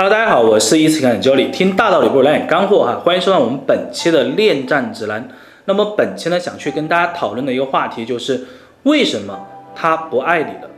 Hello，大家好，我是一次看教理，听大道理不如来点干货哈，欢迎收看我们本期的恋战指南。那么本期呢，想去跟大家讨论的一个话题就是为什么他不爱你了？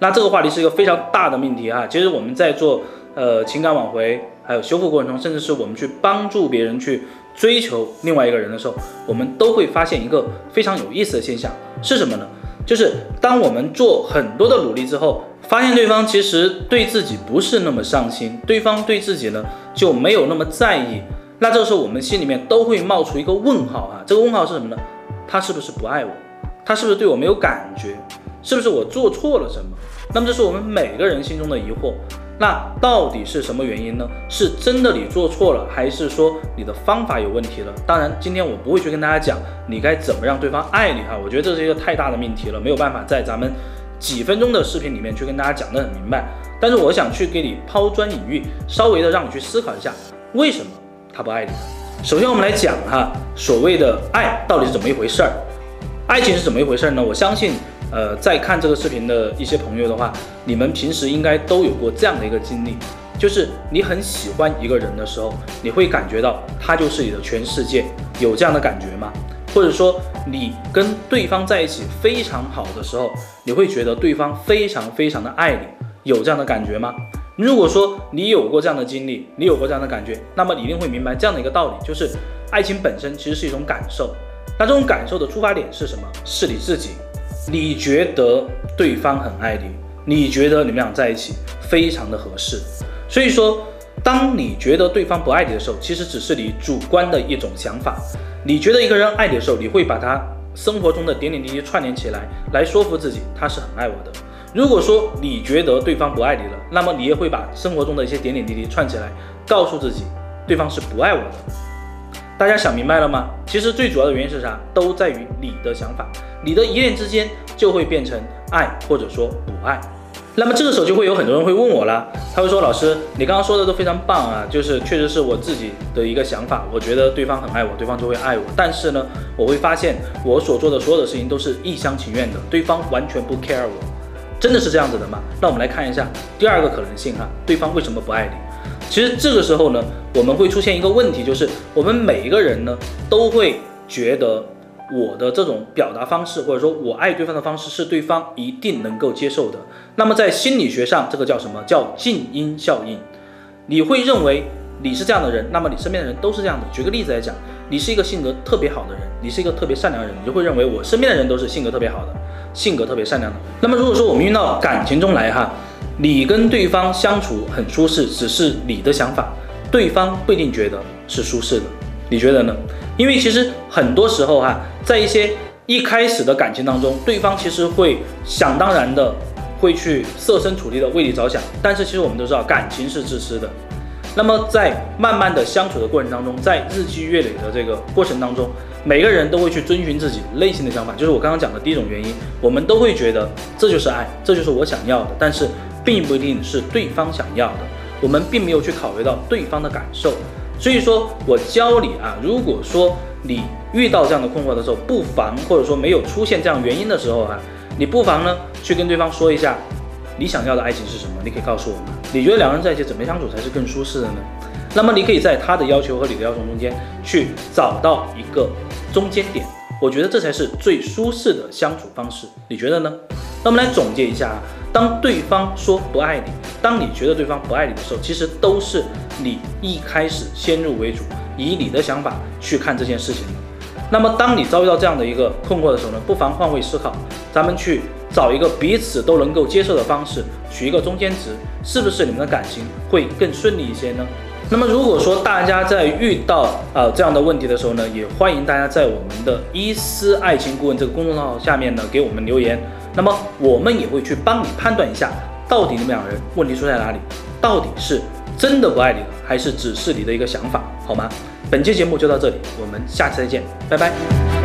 那这个话题是一个非常大的命题哈。其实我们在做呃情感挽回还有修复过程中，甚至是我们去帮助别人去追求另外一个人的时候，我们都会发现一个非常有意思的现象是什么呢？就是当我们做很多的努力之后。发现对方其实对自己不是那么上心，对方对自己呢就没有那么在意。那这个时候我们心里面都会冒出一个问号啊，这个问号是什么呢？他是不是不爱我？他是不是对我没有感觉？是不是我做错了什么？那么这是我们每个人心中的疑惑。那到底是什么原因呢？是真的你做错了，还是说你的方法有问题了？当然，今天我不会去跟大家讲你该怎么让对方爱你哈，我觉得这是一个太大的命题了，没有办法在咱们。几分钟的视频里面去跟大家讲得很明白，但是我想去给你抛砖引玉，稍微的让你去思考一下，为什么他不爱你？首先我们来讲哈，所谓的爱到底是怎么一回事儿？爱情是怎么一回事儿呢？我相信，呃，在看这个视频的一些朋友的话，你们平时应该都有过这样的一个经历，就是你很喜欢一个人的时候，你会感觉到他就是你的全世界，有这样的感觉吗？或者说你跟对方在一起非常好的时候，你会觉得对方非常非常的爱你，有这样的感觉吗？如果说你有过这样的经历，你有过这样的感觉，那么你一定会明白这样的一个道理，就是爱情本身其实是一种感受。那这种感受的出发点是什么？是你自己，你觉得对方很爱你，你觉得你们俩在一起非常的合适。所以说，当你觉得对方不爱你的时候，其实只是你主观的一种想法。你觉得一个人爱你的时候，你会把他生活中的点点滴滴串联起来，来说服自己他是很爱我的。如果说你觉得对方不爱你了，那么你也会把生活中的一些点点滴滴串起来，告诉自己对方是不爱我的。大家想明白了吗？其实最主要的原因是啥？都在于你的想法，你的一念之间就会变成爱或者说不爱。那么这个时候就会有很多人会问我啦，他会说老师，你刚刚说的都非常棒啊，就是确实是我自己的一个想法，我觉得对方很爱我，对方就会爱我。但是呢，我会发现我所做的所有的事情都是一厢情愿的，对方完全不 care 我，真的是这样子的吗？那我们来看一下第二个可能性哈，对方为什么不爱你？其实这个时候呢，我们会出现一个问题，就是我们每一个人呢都会觉得。我的这种表达方式，或者说我爱对方的方式，是对方一定能够接受的。那么在心理学上，这个叫什么？叫静音效应。你会认为你是这样的人，那么你身边的人都是这样的。举个例子来讲，你是一个性格特别好的人，你是一个特别善良的人，你就会认为我身边的人都是性格特别好的，性格特别善良的。那么如果说我们运到感情中来哈，你跟对方相处很舒适，只是你的想法，对方不一定觉得是舒适的。你觉得呢？因为其实很多时候哈，在一些一开始的感情当中，对方其实会想当然的会去设身处地的为你着想，但是其实我们都知道感情是自私的。那么在慢慢的相处的过程当中，在日积月累的这个过程当中，每个人都会去遵循自己内心的想法，就是我刚刚讲的第一种原因，我们都会觉得这就是爱，这就是我想要的，但是并不一定是对方想要的，我们并没有去考虑到对方的感受。所以说我教你啊，如果说你遇到这样的困惑的时候，不妨或者说没有出现这样原因的时候啊，你不妨呢去跟对方说一下，你想要的爱情是什么？你可以告诉我们，你觉得两个人在一起怎么相处才是更舒适的呢？那么你可以在他的要求和你的要求中间去找到一个中间点，我觉得这才是最舒适的相处方式，你觉得呢？那我们来总结一下啊，当对方说不爱你，当你觉得对方不爱你的时候，其实都是。你一开始先入为主，以你的想法去看这件事情那么，当你遭遇到这样的一个困惑的时候呢，不妨换位思考，咱们去找一个彼此都能够接受的方式，取一个中间值，是不是你们的感情会更顺利一些呢？那么，如果说大家在遇到啊这样的问题的时候呢，也欢迎大家在我们的伊思爱情顾问这个公众号下面呢给我们留言，那么我们也会去帮你判断一下，到底你们两人问题出在哪里，到底是。真的不爱你了，还是只是你的一个想法，好吗？本期节目就到这里，我们下期再见，拜拜。